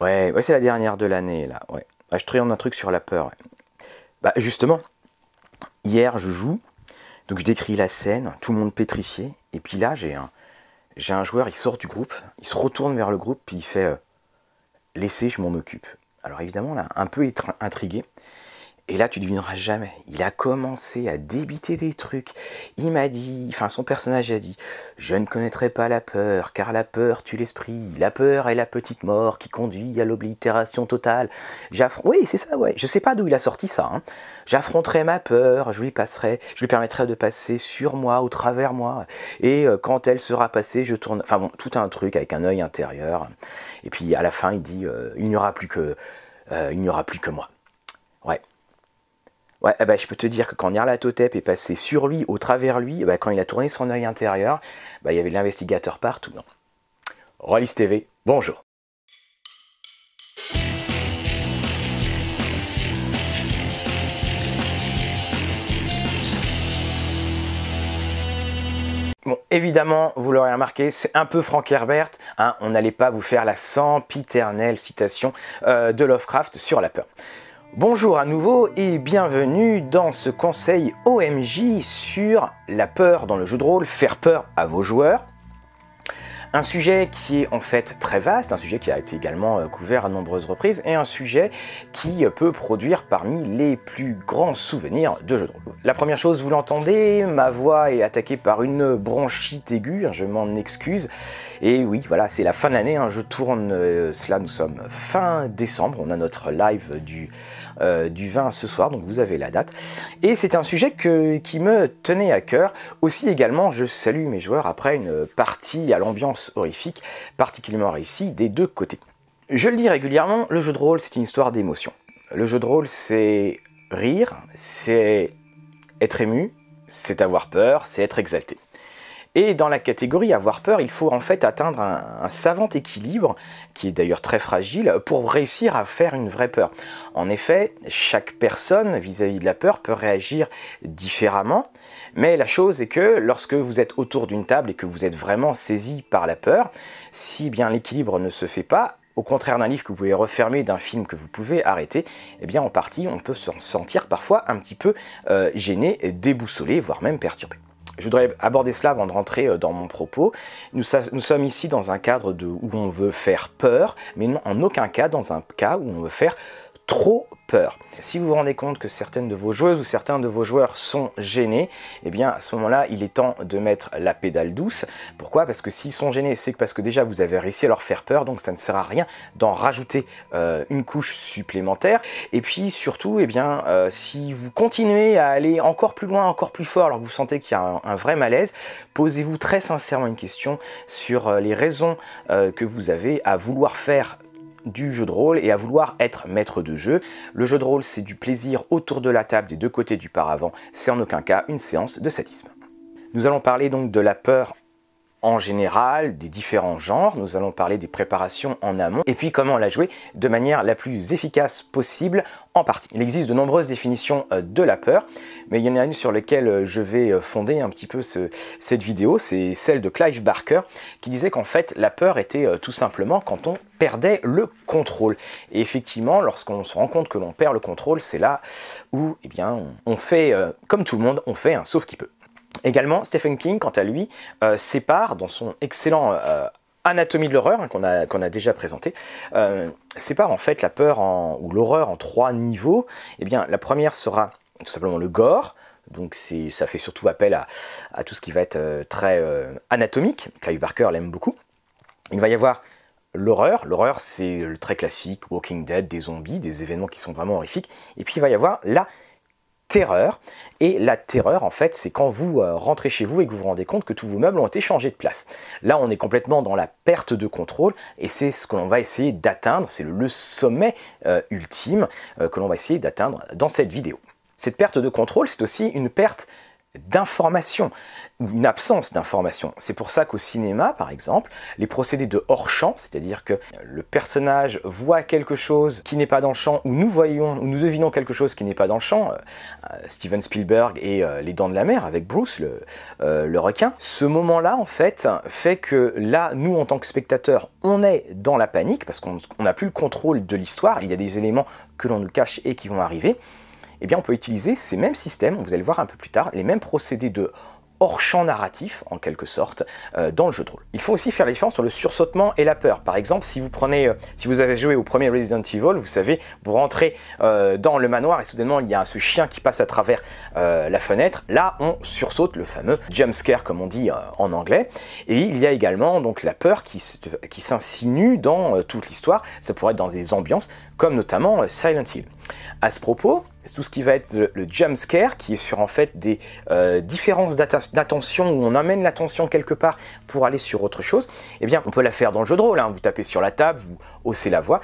Ouais, ouais c'est la dernière de l'année, là. Ouais. Ah, je triomphe un truc sur la peur. Bah, justement, hier, je joue, donc je décris la scène, tout le monde pétrifié, et puis là, j'ai un, j'ai un joueur, il sort du groupe, il se retourne vers le groupe, puis il fait euh, Laissez, je m'en occupe. Alors évidemment, là, un peu intrigué, et là, tu devineras jamais. Il a commencé à débiter des trucs. Il m'a dit, enfin, son personnage a dit Je ne connaîtrai pas la peur, car la peur tue l'esprit. La peur est la petite mort qui conduit à l'oblitération totale. Oui, c'est ça, ouais. Je sais pas d'où il a sorti ça. Hein. J'affronterai ma peur, je lui passerai, je lui permettrai de passer sur moi, au travers moi. Et euh, quand elle sera passée, je tourne. Enfin bon, tout un truc avec un œil intérieur. Et puis à la fin, il dit euh, Il n'y aura plus que. Euh, il n'y aura plus que moi. Ouais. Ouais, eh ben, je peux te dire que quand Nyarlathotep est passé sur lui, au travers lui, eh ben, quand il a tourné son œil intérieur, ben, il y avait l'investigateur partout. Non. Rollis TV, bonjour. Bon, évidemment, vous l'aurez remarqué, c'est un peu Frank Herbert. Hein, on n'allait pas vous faire la sempiternelle citation euh, de Lovecraft sur la peur. Bonjour à nouveau et bienvenue dans ce conseil OMJ sur la peur dans le jeu de rôle, faire peur à vos joueurs. Un sujet qui est en fait très vaste, un sujet qui a été également euh, couvert à nombreuses reprises, et un sujet qui euh, peut produire parmi les plus grands souvenirs de jeux de rôle. La première chose, vous l'entendez, ma voix est attaquée par une bronchite aiguë, hein, je m'en excuse. Et oui, voilà, c'est la fin de l'année, hein, je tourne euh, cela, nous sommes fin décembre, on a notre live du, du 20 ce soir, donc vous avez la date. Et c'est un sujet qui me tenait à cœur. Aussi également, je salue mes joueurs après une partie à l'ambiance horrifique particulièrement réussie des deux côtés. Je le dis régulièrement, le jeu de rôle c'est une histoire d'émotion. Le jeu de rôle c'est rire, c'est être ému, c'est avoir peur, c'est être exalté. Et dans la catégorie avoir peur, il faut en fait atteindre un, savant équilibre, qui est d'ailleurs très fragile, pour réussir à faire une vraie peur. En effet, chaque personne vis-à-vis de la peur peut réagir différemment, mais la chose est que lorsque vous êtes autour d'une table et que vous êtes vraiment saisi par la peur, si bien l'équilibre ne se fait pas, au contraire d'un livre que vous pouvez refermer, d'un film que vous pouvez arrêter, eh bien en partie on peut se sentir parfois un petit peu euh, gêné, déboussolé, voire même perturbé. Je voudrais aborder cela avant de rentrer euh, dans mon propos. Nous, sommes ici dans un cadre où on veut faire peur, mais en aucun cas dans un cas où on veut faire trop peur. Si vous vous rendez compte que certaines de vos joueuses ou certains de vos joueurs sont gênés, eh bien à ce moment-là, il est temps de mettre la pédale douce. Pourquoi? Parce que s'ils sont gênés, c'est parce que déjà vous avez réussi à leur faire peur, donc ça ne sert à rien d'en rajouter euh, une couche supplémentaire. Et puis surtout, eh bien, euh, si vous continuez à aller encore plus loin, encore plus fort, alors que vous sentez qu'il y a un, vrai malaise, posez-vous très sincèrement une question sur euh, les raisons que vous avez à vouloir faire du jeu de rôle et à vouloir être maître de jeu. Le jeu de rôle, c'est du plaisir autour de la table des deux côtés du paravent, c'est en aucun cas une séance de sadisme. Nous allons parler donc de la peur en général, des différents genres, nous allons parler des préparations en amont, et puis comment la jouer de manière la plus efficace possible en partie. Il existe de nombreuses définitions euh, de la peur, mais il y en a une sur laquelle euh, je vais euh, fonder un petit peu cette vidéo, c'est celle de Clive Barker, qui disait qu'en fait la peur était tout simplement quand on perdait le contrôle. Et effectivement, lorsqu'on se rend compte que l'on perd le contrôle, c'est là où eh bien, on fait, comme tout le monde, on fait un sauf qui peut. Également, Stephen King, quant à lui, euh, sépare dans son excellent euh, Anatomie de l'horreur hein, qu'on a, déjà présenté, euh, sépare en fait la peur ou l'horreur en trois niveaux. Eh bien, la première sera tout simplement le gore. Donc ça fait surtout appel à, tout ce qui va être très anatomique. Clive Barker l'aime beaucoup. Il va y avoir l'horreur. L'horreur, c'est le très classique Walking Dead, des zombies, des événements qui sont vraiment horrifiques. Et puis il va y avoir la terreur. Et la terreur, en fait, c'est quand vous euh, rentrez chez vous et que vous vous rendez compte que tous vos meubles ont été changés de place. Là, on est complètement dans la perte de contrôle et c'est ce que l'on va essayer d'atteindre, c'est le, sommet euh, ultime euh, que l'on va essayer d'atteindre dans cette vidéo. Cette perte de contrôle, c'est aussi une perte d'information ou une absence d'information. C'est pour ça qu'au cinéma, par exemple, les procédés de hors-champ, c'est-à-dire que le personnage voit quelque chose qui n'est pas dans le champ, ou nous voyons, ou nous devinons quelque chose qui n'est pas dans le champ, euh, Steven Spielberg et euh, Les Dents de la Mer avec Bruce, le, euh, le requin, ce moment-là, en fait, fait que là, nous, en tant que spectateurs, on est dans la panique, parce qu'on n'a plus le contrôle de l'histoire, il y a des éléments que l'on nous cache et qui vont arriver, eh bien on peut utiliser ces mêmes systèmes, vous allez voir un peu plus tard, les mêmes procédés de hors champ narratif, en quelque sorte, euh, dans le jeu de rôle. Il faut aussi faire la différence entre le sursautement et la peur. Par exemple, si vous prenez, euh, si vous avez joué au premier Resident Evil, vous savez, vous rentrez euh, dans le manoir et soudainement il y a ce chien qui passe à travers la fenêtre. Là, on sursaute le fameux jump scare, comme on dit en anglais. Et il y a également donc la peur qui, qui s'insinue dans toute l'histoire. Ça pourrait être dans des ambiances, comme notamment Silent Hill. À ce propos, tout ce qui va être le, jump scare, qui est sur en fait des euh, différences d'attention où on amène l'attention quelque part pour aller sur autre chose, eh bien on peut la faire dans le jeu de rôle. Hein. Vous tapez sur la table, vous haussez la voix.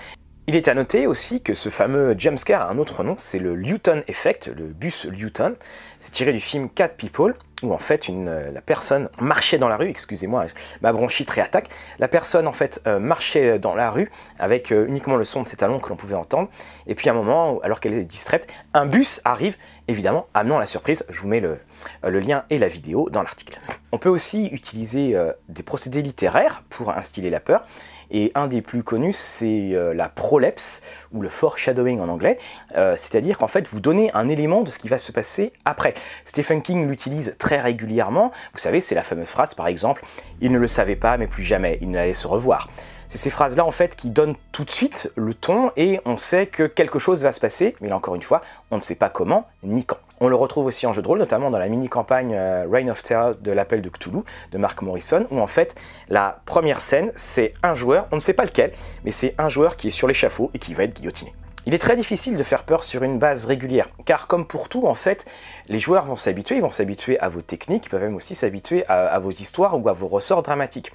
Il est à noter aussi que ce fameux jumpscare a un autre nom, c'est le Luton Effect, le bus Luton. C'est tiré du film Cat People, où en fait euh, la personne marchait dans la rue, excusez-moi, ma bronchite réattaque. La personne en fait euh, marchait dans la rue avec euh, uniquement le son de ses talons que l'on pouvait entendre. Et puis à un moment, alors qu'elle est distraite, un bus arrive, évidemment, amenant la surprise. Je vous mets le lien et la vidéo dans l'article. On peut aussi utiliser des procédés littéraires pour instiller la peur. Et un des plus connus, c'est euh, la prolepse, ou le foreshadowing en anglais, euh, c'est-à-dire qu'en fait, vous donnez un élément de ce qui va se passer après. Stephen King l'utilise très régulièrement. Vous savez, c'est la fameuse phrase, par exemple, il ne le savait pas, mais plus jamais, il n'allait se revoir. C'est ces phrases-là en fait qui donnent tout de suite le ton et on sait que quelque chose va se passer, mais là encore une fois, on ne sait pas comment ni quand. On le retrouve aussi en jeu de rôle, notamment dans la mini-campagne euh, Reign of Terror de l'appel de Cthulhu de Mark Morrison, où en fait la première scène, c'est un joueur, on ne sait pas lequel, mais c'est un joueur qui est sur l'échafaud et qui va être guillotiné. Il est très difficile de faire peur sur une base régulière, car comme pour tout, en fait, les joueurs vont s'habituer, ils vont s'habituer à vos techniques, ils peuvent même aussi s'habituer à, vos histoires ou à vos ressorts dramatiques.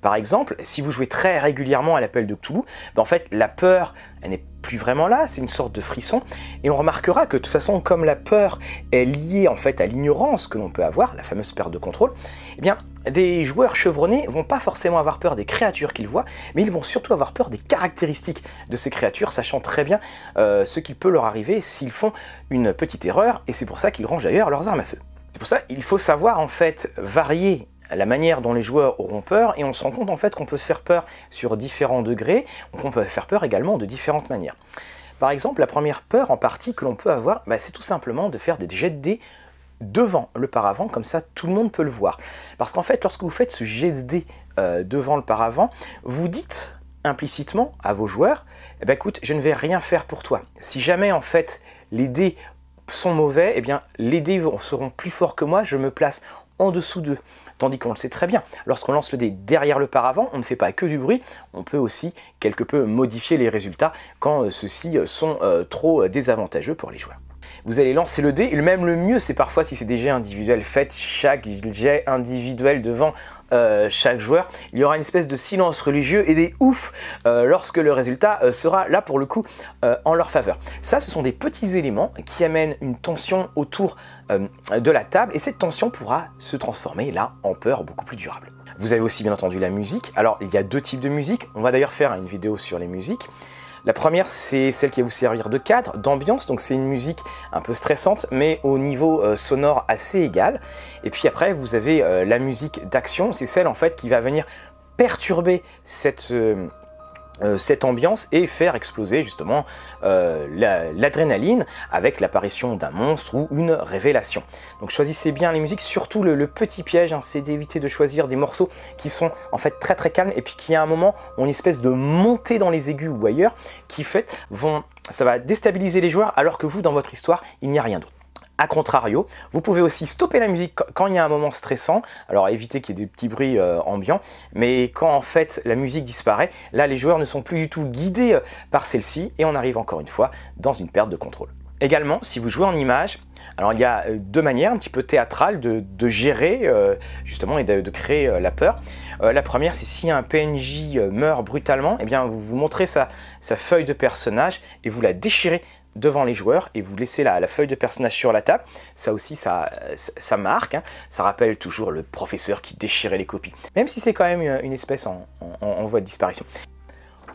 Par exemple, si vous jouez très régulièrement à l'appel de Cthulhu, ben en fait, la peur, n'est plus vraiment là, c'est une sorte de frisson, et on remarquera que de toute façon, comme la peur est liée en fait à l'ignorance que l'on peut avoir, la fameuse perte de contrôle, eh bien, des joueurs chevronnés vont pas forcément avoir peur des créatures qu'ils voient, mais ils vont surtout avoir peur des caractéristiques de ces créatures, sachant très bien euh, ce qui peut leur arriver s'ils font une petite erreur, et c'est pour ça qu'ils rangent d'ailleurs leurs armes à feu. C'est pour ça qu'il faut savoir en fait varier la manière dont les joueurs auront peur et on se rend compte en fait qu'on peut se faire peur sur différents degrés, qu'on peut faire peur également de différentes manières. Par exemple, la première peur en partie que l'on peut avoir, bah, c'est tout simplement de faire des jets de dés devant le paravent, comme ça tout le monde peut le voir. Parce qu'en fait, lorsque vous faites ce jet de dés euh, devant le paravent, vous dites implicitement à vos joueurs, eh ben, écoute, je ne vais rien faire pour toi. Si jamais en fait les dés sont mauvais, eh bien les dés seront plus forts que moi, je me place en dessous d'eux. Tandis qu'on le sait très bien, lorsqu'on lance le dé derrière le paravent, on ne fait pas que du bruit, on peut aussi quelque peu modifier les résultats quand euh, ceux-ci euh, sont euh, trop désavantageux pour les joueurs vous allez lancer le dé. Et même le mieux, c'est parfois si c'est des jets individuels, faites chaque jet individuel devant euh, chaque joueur. Il y aura une espèce de silence religieux et des ouf euh, lorsque le résultat euh, sera là pour le coup en leur faveur. Ça, ce sont des petits éléments qui amènent une tension autour de la table et cette tension pourra se transformer là en peur beaucoup plus durable. Vous avez aussi bien entendu la musique. Alors, il y a deux types de musique. On va d'ailleurs faire une vidéo sur les musiques. La première, c'est celle qui va vous servir de cadre, d'ambiance, donc c'est une musique un peu stressante, mais au niveau euh, sonore assez égal. Et puis après, vous avez euh, la musique d'action, c'est celle en fait qui va venir perturber cette, euh, cette ambiance et faire exploser justement euh, l'adrénaline avec l'apparition d'un monstre ou une révélation. Donc choisissez bien les musiques, surtout le, petit piège, hein, c'est d'éviter de choisir des morceaux qui sont en fait très très calmes et puis qui à un moment ont une espèce de montée dans les aigus ou ailleurs qui fait vont ça va déstabiliser les joueurs alors que vous dans votre histoire il n'y a rien d'autre. A contrario, vous pouvez aussi stopper la musique quand il y a un moment stressant, alors éviter qu'il y ait des petits bruits euh, ambiants, mais quand en fait la musique disparaît, là les joueurs ne sont plus du tout guidés euh, par celle-ci. Et on arrive encore une fois dans une perte de contrôle. Également, si vous jouez en image, alors il y a euh, deux manières un petit peu théâtrales de, gérer justement et de, créer la peur. la première, c'est si un PNJ meurt brutalement, eh bien vous vous montrez sa, sa feuille de personnage et vous la déchirez devant les joueurs et vous laissez la, feuille de personnage sur la table. Ça aussi, ça, marque. Hein. Ça rappelle toujours le professeur qui déchirait les copies. Même si c'est quand même une espèce en, voie de disparition.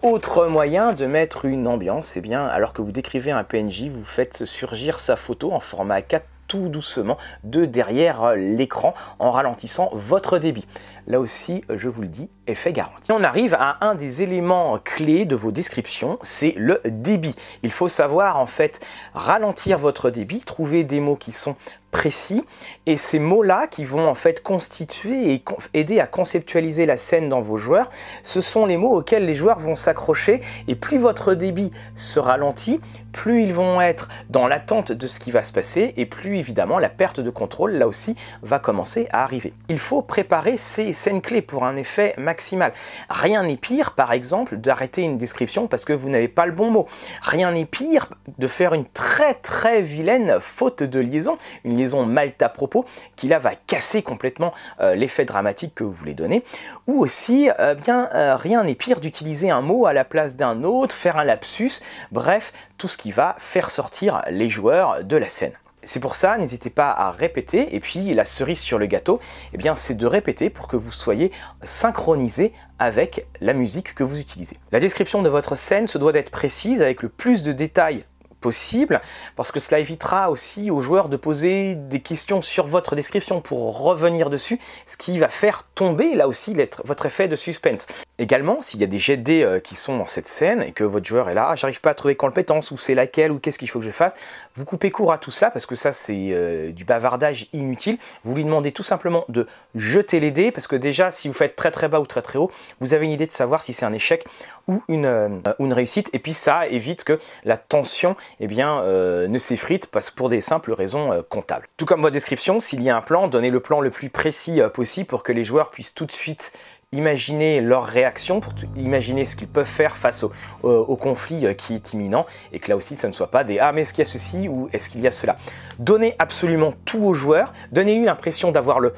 Autre moyen de mettre une ambiance, eh bien, alors que vous décrivez un PNJ, vous faites surgir sa photo en format 4 tout doucement de derrière l'écran en ralentissant votre débit. Là aussi, je vous le dis, effet garanti. On arrive à un des éléments clés de vos descriptions, c'est le débit. Il faut savoir en fait ralentir votre débit, trouver des mots qui sont précis et ces mots-là qui vont en fait constituer et aider à conceptualiser la scène dans vos joueurs, ce sont les mots auxquels les joueurs vont s'accrocher et plus votre débit se ralentit, plus ils vont être dans l'attente de ce qui va se passer et plus évidemment la perte de contrôle là aussi va commencer à arriver. Il faut préparer ces scènes clés pour un effet maximal. Rien n'est pire par exemple d'arrêter une description parce que vous n'avez pas le bon mot. Rien n'est pire de faire une très très vilaine faute de liaison, une mal à propos, qui là va casser complètement euh, l'effet dramatique que vous voulez donner. Ou aussi, euh, bien, euh, rien n'est pire d'utiliser un mot à la place d'un autre, faire un lapsus, bref, tout ce qui va faire sortir les joueurs de la scène. C'est pour ça, n'hésitez pas à répéter. Et puis la cerise sur le gâteau, eh bien, c'est de répéter pour que vous soyez synchronisé avec la musique que vous utilisez. La description de votre scène se doit d'être précise avec le plus de détails possible, parce que cela évitera aussi aux joueurs de poser des questions sur votre description pour revenir dessus, ce qui va faire tomber là aussi votre effet de suspense. Également, s'il y a des jets de dés euh, qui sont dans cette scène et que votre joueur est là, ah, j'arrive pas à trouver compétence ou c'est laquelle ou qu'est-ce qu'il faut que je fasse, vous coupez court à tout cela parce que ça c'est euh, du bavardage inutile. Vous lui demandez tout simplement de jeter les dés parce que déjà si vous faites très très bas ou très très haut, vous avez une idée de savoir si c'est un échec ou une, euh, une réussite et puis ça évite que la tension eh bien, ne s'effrite parce pour des simples raisons comptables. Tout comme votre description, s'il y a un plan, donnez le plan le plus précis possible pour que les joueurs puissent tout de suite imaginer leur réaction, pour imaginer ce qu'ils peuvent faire face au, conflit euh, qui est imminent, et que là aussi, ça ne soit pas des Ah, mais est-ce qu'il y a ceci ou est-ce qu'il y a cela? Donnez absolument tout aux joueurs, donnez-lui l'impression d'avoir le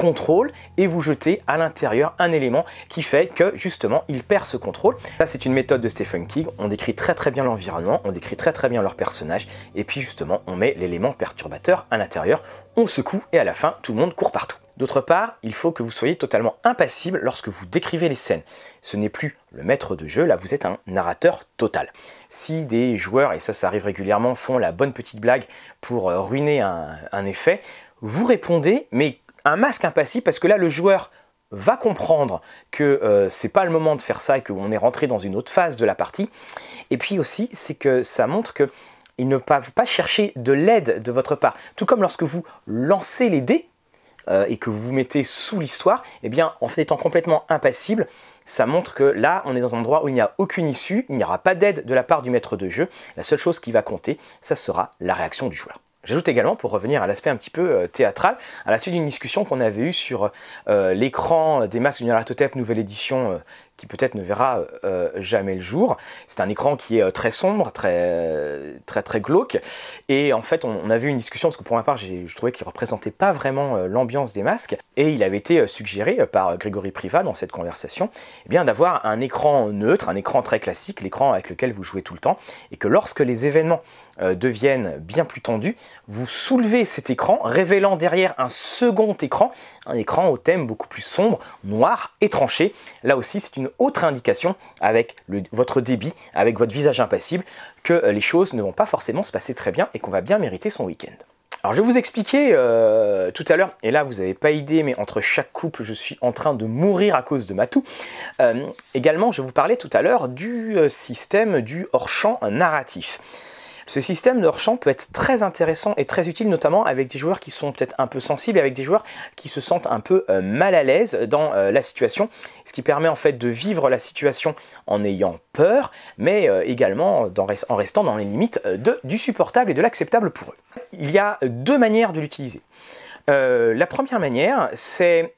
contrôle et vous jetez à l'intérieur un élément qui fait que justement il perd ce contrôle. Ça c'est une méthode de Stephen King, on décrit très très bien l'environnement, on décrit très très bien leur personnage et puis justement on met l'élément perturbateur à l'intérieur, on secoue et à la fin tout le monde court partout. D'autre part, il faut que vous soyez totalement impassible lorsque vous décrivez les scènes. Ce n'est plus le maître de jeu, là vous êtes un narrateur total. Si des joueurs, et ça ça arrive régulièrement, font la bonne petite blague pour euh, ruiner un, effet, vous répondez, mais un masque impassible, parce que là le joueur va comprendre que euh, c'est pas le moment de faire ça et qu'on est rentré dans une autre phase de la partie. Et puis aussi, c'est que ça montre que ne peuvent pas chercher de l'aide de votre part. Tout comme lorsque vous lancez les dés, euh, et que vous vous mettez sous l'histoire, eh bien, en étant complètement impassible, ça montre que là, on est dans un endroit où il n'y a aucune issue, il n'y aura pas d'aide de la part du maître de jeu. La seule chose qui va compter, ça sera la réaction du joueur. J'ajoute également, pour revenir à l'aspect un petit peu euh, théâtral, à la suite d'une discussion qu'on avait eue sur euh, l'écran des masques du Naratotep nouvelle édition qui peut-être ne verra euh, jamais le jour. C'est un écran qui est euh, très sombre, très très très glauque. Et en fait, on, a vu une discussion parce que pour ma part, je trouvais qu'il représentait pas vraiment euh, l'ambiance des masques. Et il avait été suggéré par Grégory Priva dans cette conversation, eh bien d'avoir un écran neutre, un écran très classique, l'écran avec lequel vous jouez tout le temps, et que lorsque les événements deviennent bien plus tendus, vous soulevez cet écran, révélant derrière un second écran, un écran au thème beaucoup plus sombre, noir et tranché. Là aussi, c'est une autre indication avec votre débit, avec votre visage impassible, que euh, les choses ne vont pas forcément se passer très bien et qu'on va bien mériter son week-end. Alors je vous expliquer euh, tout à l'heure, et là vous n'avez pas idée, mais entre chaque couple je suis en train de mourir à cause de Matou. Euh, également je vous parlais tout à l'heure du système du hors-champ narratif. Ce système de hors-champ peut être très intéressant et très utile, notamment avec des joueurs qui sont peut-être un peu sensibles, avec des joueurs qui se sentent un peu euh, mal à l'aise dans euh, la situation, ce qui permet en fait de vivre la situation en ayant peur, mais euh, également en restant dans les limites du supportable et de l'acceptable pour eux. Il y a deux manières de l'utiliser. la première manière, c'est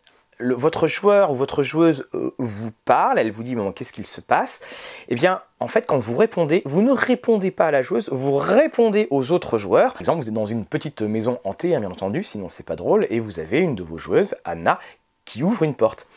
votre joueur ou votre joueuse euh, vous parle, elle vous dit bon, qu'est-ce qu'il se passe? Eh bien, en fait, quand vous répondez, vous ne répondez pas à la joueuse, vous répondez aux autres joueurs. Par exemple, vous êtes dans une petite maison hantée, hein, bien entendu, sinon c'est pas drôle, et vous avez une de vos joueuses, Anna, qui ouvre une porte.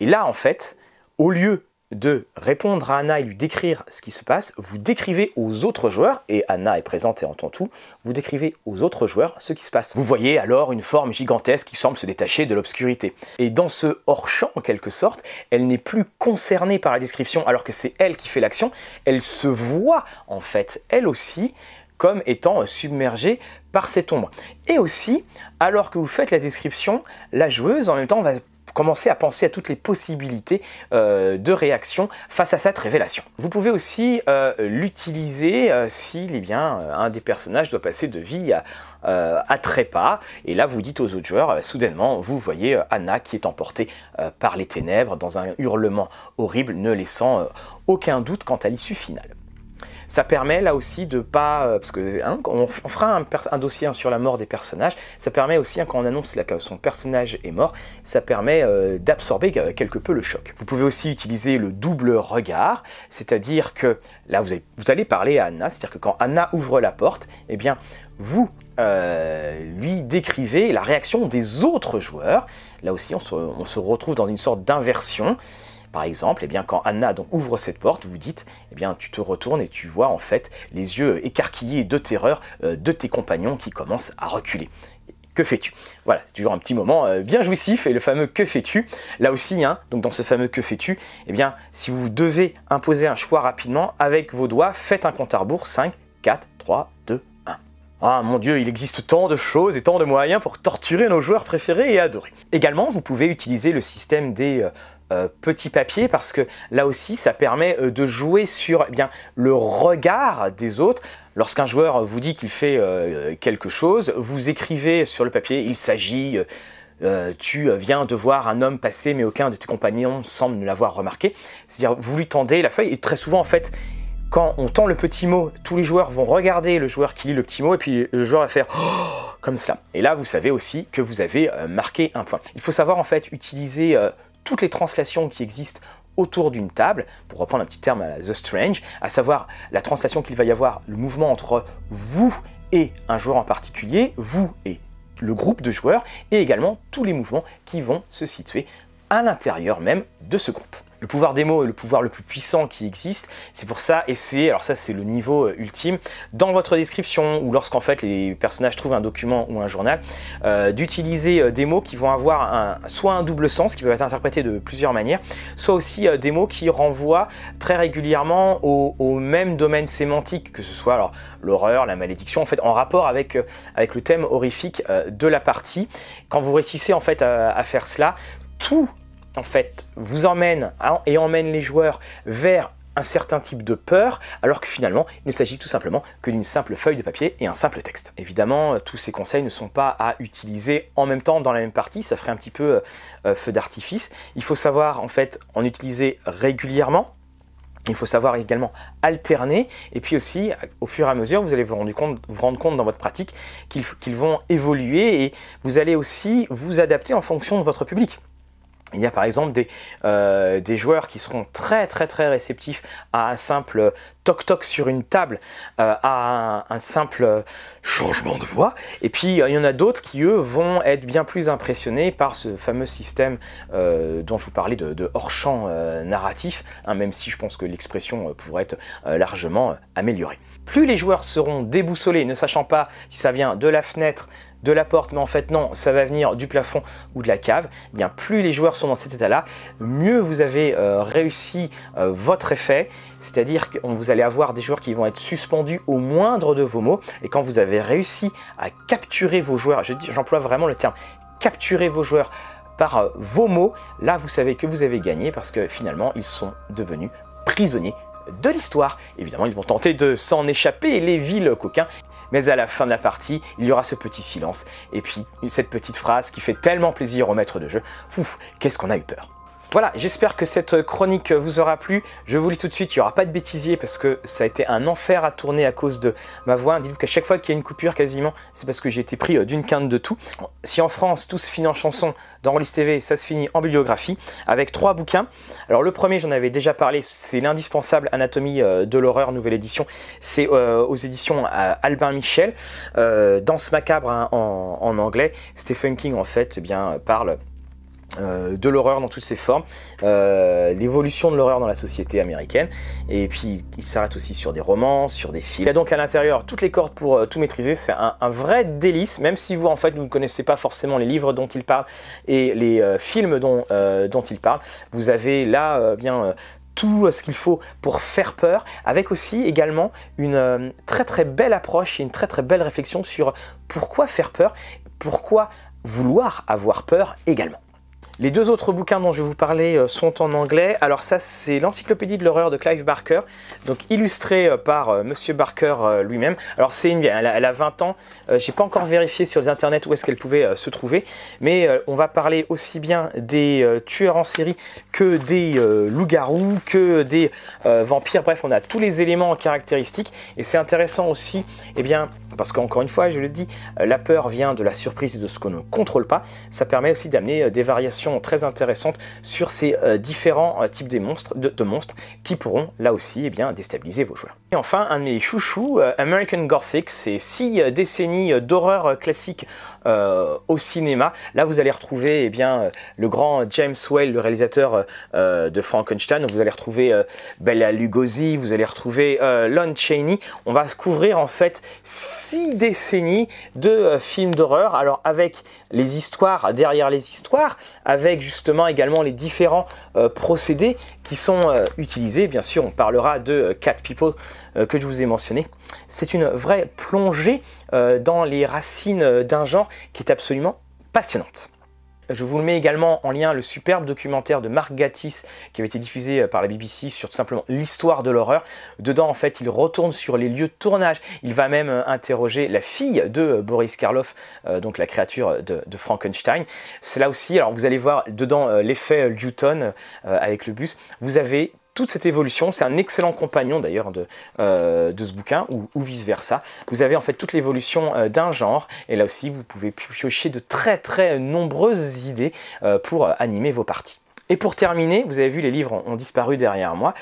Et là, en fait, au lieu de répondre à Anna et lui décrire ce qui se passe, vous décrivez aux autres joueurs, et Anna est présente et entend tout, vous décrivez aux autres joueurs ce qui se passe. Vous voyez alors une forme gigantesque qui semble se détacher de l'obscurité. Et dans ce hors-champ, en quelque sorte, elle n'est plus concernée par la description alors que c'est elle qui fait l'action, elle se voit en fait, elle aussi, comme étant submergée par cette ombre. Et aussi, alors que vous faites la description, la joueuse en même temps va commencer à penser à toutes les possibilités euh, de réaction face à cette révélation. Vous pouvez aussi euh, l'utiliser euh, si eh bien, un des personnages doit passer de vie à trépas. Et là, vous dites aux autres joueurs, soudainement, vous voyez Anna qui est emportée par les ténèbres dans un hurlement horrible, ne laissant aucun doute quant à l'issue finale. Ça permet là aussi de pas, euh, parce que hein, on, fera un, dossier hein, sur la mort des personnages. Ça permet aussi hein, quand on annonce que son personnage est mort, ça permet euh, d'absorber euh, quelque peu le choc. Vous pouvez aussi utiliser le double regard, c'est-à-dire que là vous, allez parler à Anna, c'est-à-dire que quand Anna ouvre la porte, eh bien vous lui décrivez la réaction des autres joueurs. Là aussi, on se retrouve dans une sorte d'inversion. Par exemple, eh bien, quand Anna ouvre cette porte, vous dites, eh bien, tu te retournes et tu vois en fait les yeux écarquillés de terreur euh, de tes compagnons qui commencent à reculer que fais-tu? Voilà, c'est toujours un petit moment euh, bien jouissif et le fameux que fais-tu? Là aussi, hein, donc dans ce fameux que fais-tu, eh bien, si vous devez imposer un choix rapidement avec vos doigts, faites un compte à rebours 5, 4, 3, 2, 1. Ah mon dieu, il existe tant de choses et tant de moyens pour torturer nos joueurs préférés et adorés. Également, vous pouvez utiliser le système des euh, euh, petit papier parce que là aussi ça permet euh, de jouer sur eh bien, le regard des autres. Lorsqu'un joueur vous dit qu'il fait euh, quelque chose, vous écrivez sur le papier il s'agit tu viens de voir un homme passer mais aucun de tes compagnons semble ne l'avoir remarqué. C'est-à-dire vous lui tendez la feuille et très souvent en fait quand on tend le petit mot, tous les joueurs vont regarder le joueur qui lit le petit mot et puis le joueur va faire comme cela. Et là vous savez aussi que vous avez marqué un point. Il faut savoir en fait utiliser toutes les translations qui existent autour d'une table, pour reprendre un petit terme à The Strange, à savoir la translation qu'il va y avoir, le mouvement entre vous et un joueur en particulier, vous et le groupe de joueurs, et également tous les mouvements qui vont se situer à l'intérieur même de ce groupe. Le pouvoir des mots est le pouvoir le plus puissant qui existe. C'est pour ça, c'est, alors ça c'est le niveau euh, ultime, dans votre description ou lorsqu'en fait les personnages trouvent un document ou un journal, euh, d'utiliser euh, des mots qui vont avoir soit un double sens, qui peuvent être interprétés de plusieurs manières, soit aussi des mots qui renvoient très régulièrement au, même domaine sémantique, que ce soit alors l'horreur, la malédiction, en fait en rapport avec, avec le thème horrifique de la partie. Quand vous réussissez en fait à faire cela, tout en fait, vous emmène hein, et emmène les joueurs vers un certain type de peur, alors que finalement, il ne s'agit tout simplement que d'une simple feuille de papier et un simple texte. Évidemment, euh, tous ces conseils ne sont pas à utiliser en même temps dans la même partie, ça ferait un petit peu euh, euh, feu d'artifice. Il faut savoir en fait en utiliser régulièrement. Il faut savoir également alterner et puis aussi au fur et à mesure vous allez vous rendre compte, vous rendre compte dans votre pratique qu'ils vont évoluer et vous allez aussi vous adapter en fonction de votre public. Il y a par exemple des, euh, des, joueurs qui seront très très très réceptifs à un simple toc-toc sur une table, euh, à un, simple changement de voix. Et puis il y en a d'autres qui eux vont être bien plus impressionnés par ce fameux système euh, dont je vous parlais de, hors-champ narratif, hein, même si je pense que l'expression pourrait être largement améliorée. Plus les joueurs seront déboussolés, ne sachant pas si ça vient de la fenêtre, de la porte, mais en fait non, ça va venir du plafond ou de la cave, eh bien plus les joueurs sont dans cet état-là, mieux vous avez euh, réussi euh, votre effet, c'est-à-dire que vous allez avoir des joueurs qui vont être suspendus au moindre de vos mots, et quand vous avez réussi à capturer vos joueurs, j'emploie vraiment le terme, capturer vos joueurs par euh, vos mots, là vous savez que vous avez gagné parce que finalement ils sont devenus prisonniers de l'histoire. Évidemment, ils vont tenter de s'en échapper, les villes coquins. Mais à la fin de la partie, il y aura ce petit silence. Et puis, cette petite phrase qui fait tellement plaisir au maître de jeu. Ouf, qu'est-ce qu'on a eu peur. Voilà, j'espère que cette chronique vous aura plu. Je vous lis tout de suite, il n'y aura pas de bêtisier parce que ça a été un enfer à tourner à cause de ma voix. Dites-vous qu'à chaque fois qu'il y a une coupure quasiment, c'est parce que j'ai été pris euh, d'une quinte de tout. Si en France tout se finit en chanson, dans Rollis TV, ça se finit en bibliographie avec trois bouquins. Alors le premier, j'en avais déjà parlé, c'est l'indispensable Anatomie euh, de l'horreur, nouvelle édition. C'est euh, aux éditions Albin Michel. Danse macabre hein, en, anglais. Stephen King en fait eh bien parle euh, de l'horreur dans toutes ses formes, euh, l'évolution de l'horreur dans la société américaine, et puis il s'arrête aussi sur des romans, sur des films. Il a donc à l'intérieur toutes les cordes pour euh, tout maîtriser, c'est un, vrai délice, même si vous en fait vous ne connaissez pas forcément les livres dont il parle et les films dont, dont il parle, vous avez là bien tout ce qu'il faut pour faire peur, avec aussi également une très très belle approche et une très très belle réflexion sur pourquoi faire peur, pourquoi vouloir avoir peur également. Les deux autres bouquins dont je vais vous parler euh, sont en anglais. Alors ça, c'est l'encyclopédie de l'horreur de Clive Barker, donc illustré euh, par euh, Monsieur Barker lui-même. Alors c'est une elle a, elle a 20 ans. J'ai pas encore vérifié sur les internets où est-ce qu'elle pouvait se trouver, mais on va parler aussi bien des tueurs en série que des loups-garous, que des vampires. Bref, on a tous les éléments caractéristiques et c'est intéressant aussi, eh bien, parce qu'encore une fois, je le dis, la peur vient de la surprise et de ce qu'on ne contrôle pas. Ça permet aussi d'amener des variations très intéressante sur ces euh, différents euh, types de monstres, de, monstres qui pourront là aussi eh bien, déstabiliser vos joueurs. Enfin, un de mes chouchous, euh, American Gothic, c'est six décennies d'horreur classique au cinéma. Là, vous allez retrouver eh bien, le grand James Whale, le réalisateur de Frankenstein. Vous allez retrouver Bella Lugosi, vous allez retrouver Lon Chaney. On va couvrir en fait six décennies de films d'horreur. Alors avec les histoires derrière les histoires, avec justement également les différents euh, procédés qui sont euh, utilisés. Bien sûr, on parlera de euh, Cat People que je vous ai mentionné. C'est une vraie plongée dans les racines d'un genre qui est absolument passionnante. Je vous mets également en lien le superbe documentaire de Mark Gatiss qui avait été diffusé euh, par la BBC sur tout simplement l'histoire de l'horreur. Dedans, en fait, il retourne sur les lieux de tournage. Il va même euh, interroger la fille de euh, Boris Karloff, donc la créature de, Frankenstein. C'est là aussi, alors vous allez voir dedans l'effet Newton avec le bus. Vous avez toute cette évolution. C'est un excellent compagnon d'ailleurs de, euh, ce bouquin ou, vice-versa. Vous avez en fait toute l'évolution euh, d'un genre et là aussi vous pouvez piocher de très très nombreuses idées euh, pour animer vos parties. Et pour terminer, vous avez vu les livres ont disparu derrière moi.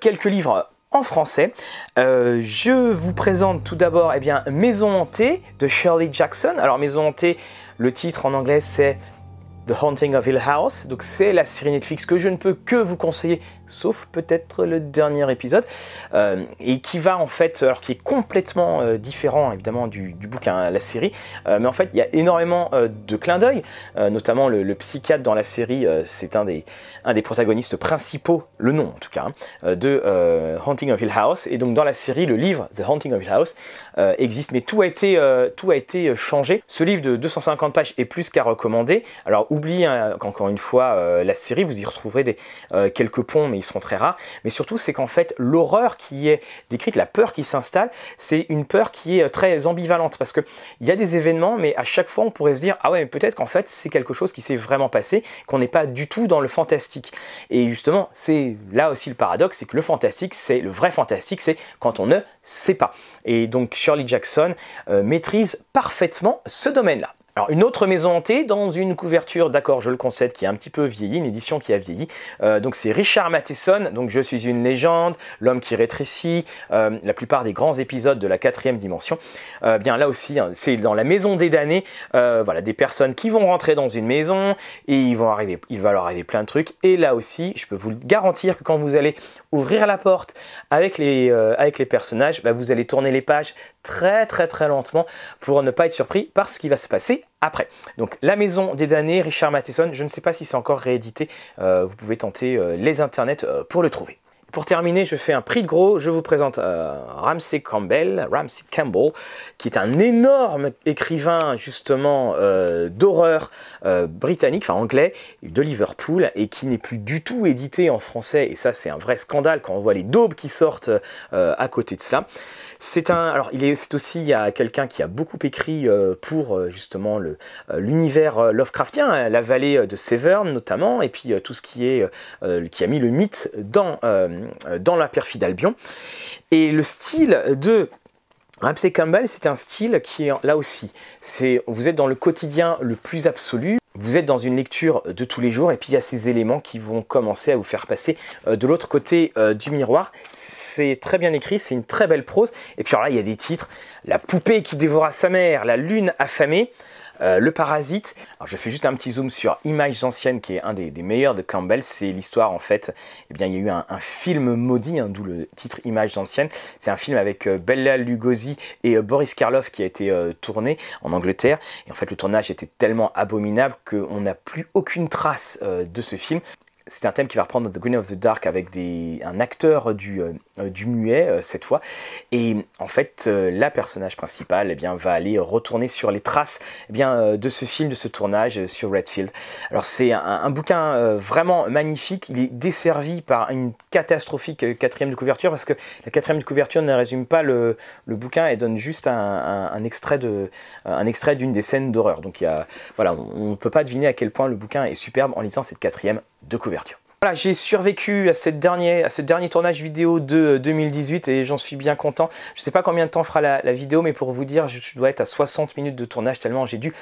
quelques livres en français. je vous présente tout d'abord eh bien, Maison hantée de Shirley Jackson. Alors Maison hantée, le titre en anglais c'est The Haunting of Hill House. Donc c'est la série Netflix que je ne peux que vous conseiller sauf peut-être le dernier épisode, euh, et qui va en fait, alors qui est complètement euh, différent évidemment du, bouquin, la série, euh, mais en fait il y a énormément de clins d'œil, notamment le, psychiatre dans la série, c'est un des, un des protagonistes principaux, le nom en tout cas, hein, de Haunting of Hill House, et donc dans la série, le livre The Haunting of Hill House existe, mais tout a été, tout a été changé. Ce livre de 250 pages est plus qu'à recommander. Alors oubliez hein, qu'encore une fois la série, vous y retrouverez des, quelques ponts, ils seront très rares. Mais surtout, c'est qu'en fait, l'horreur qui est décrite, la peur qui s'installe, c'est une peur qui est euh, très ambivalente parce que il y a des événements, mais à chaque fois, on pourrait se dire ah ouais, mais peut-être qu'en fait, c'est quelque chose qui s'est vraiment passé, qu'on n'est pas du tout dans le fantastique. Et justement, c'est là aussi le paradoxe, c'est que le fantastique, c'est le vrai fantastique, c'est quand on ne sait pas. Et donc Shirley Jackson euh, maîtrise parfaitement ce domaine-là. Alors une autre maison hantée dans une couverture, d'accord, je le concède, qui a un petit peu vieilli, une édition qui a vieilli. Euh, donc c'est Richard Matheson, donc Je suis une légende, L'homme qui rétrécit, euh, la plupart des grands épisodes de la quatrième dimension. Euh, bien là aussi, hein, c'est dans la maison des damnés, voilà, des personnes qui vont rentrer dans une maison et ils vont arriver, il va leur arriver plein de trucs. Et là aussi, je peux vous garantir que quand vous allez ouvrir la porte avec les, avec les personnages, bah, vous allez tourner les pages très très très lentement pour ne pas être surpris par ce qui va se passer après. Donc La Maison des damnés, Richard Matheson, je ne sais pas si c'est encore réédité, euh, vous pouvez tenter euh, les internets euh, pour le trouver. Pour terminer, je fais un prix de gros, je vous présente Ramsey Campbell, Ramsey Campbell, qui est un énorme écrivain justement d'horreur britannique, enfin anglais, de Liverpool, et qui n'est plus du tout édité en français, et ça c'est un vrai scandale quand on voit les daubes qui sortent à côté de cela. C'est un, il est, aussi quelqu'un qui a beaucoup écrit euh, pour euh, justement le euh, l'univers Lovecraftien, hein, la vallée de Severn notamment, et puis tout ce qui est qui a mis le mythe dans dans la perfide Albion. Et le style de Ramsey Campbell, c'est un style qui est là aussi, c'est vous êtes dans le quotidien le plus absolu vous êtes dans une lecture de tous les jours et puis il y a ces éléments qui vont commencer à vous faire passer euh, de l'autre côté euh, du miroir. C'est très bien écrit, c'est une très belle prose. Et puis là, il y a des titres La poupée qui dévora sa mère, La lune affamée. Le Parasite. Alors je fais juste un petit zoom sur Images anciennes, qui est un des, meilleurs de Campbell. C'est l'histoire en fait. Eh bien, il y a eu un, film maudit, hein, d'où le titre Images anciennes. C'est un film avec Bella Lugosi et Boris Karloff qui a été tourné en Angleterre. Et en fait, le tournage était tellement abominable qu'on n'a plus aucune trace de ce film c'est un thème qui va reprendre The Green of the Dark avec un acteur du, euh, euh, du muet euh, cette fois. Et en fait, la personnage principale eh bien, va aller retourner sur les traces eh bien, de ce film, de ce tournage sur Redfield. Alors c'est un, bouquin vraiment magnifique. Il est desservi par une catastrophique quatrième de couverture parce que la quatrième de couverture ne résume pas le, le bouquin et donne juste un, un, extrait de un extrait d'une des scènes d'horreur. Donc il y a, voilà, on ne peut pas deviner à quel point le bouquin est superbe en lisant cette quatrième de couverture. Voilà, j'ai survécu à, cette à ce dernier tournage vidéo de 2018 et j'en suis bien content. Je ne sais pas combien de temps fera la, vidéo, mais pour vous dire, je, dois être à 60 minutes de tournage tellement j'ai dû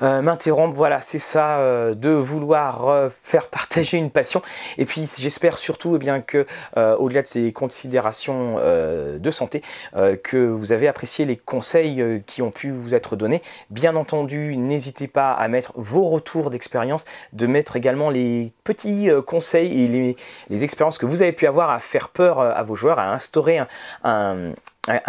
euh, m'interrompre. Voilà, c'est ça, euh, de vouloir euh, faire partager une passion. Et puis j'espère surtout eh bien, que, au-delà de ces considérations de santé, que vous avez apprécié les conseils qui ont pu vous être donnés. Bien entendu, n'hésitez pas à mettre vos retours d'expérience, de mettre également les petits conseils les, expériences que vous avez pu avoir à faire peur euh, à vos joueurs, à instaurer un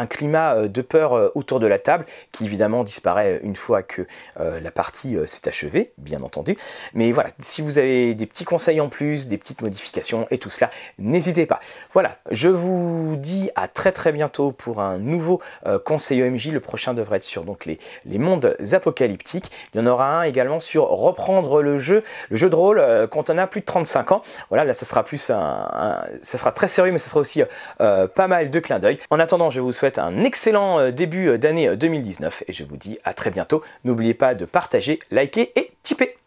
climat euh, de peur euh, autour de la table qui évidemment disparaît une fois que euh, la partie s'est achevée, bien entendu. Mais voilà, si vous avez des petits conseils en plus, des petites modifications et tout cela, n'hésitez pas. Voilà, je vous dis à très très bientôt pour un nouveau conseil OMJ. Le prochain devrait être sur donc les, les mondes apocalyptiques. Il y en aura un également sur reprendre le jeu, le jeu de rôle quand on a plus de 35 ans. Voilà, là ça sera plus un, ça sera très sérieux, mais ça sera aussi pas mal de clins d'œil. En attendant, je vous souhaite un excellent euh, début euh, d'année 2019 euh, et je vous dis à très bientôt. N'oubliez pas de partager, liker et tiper.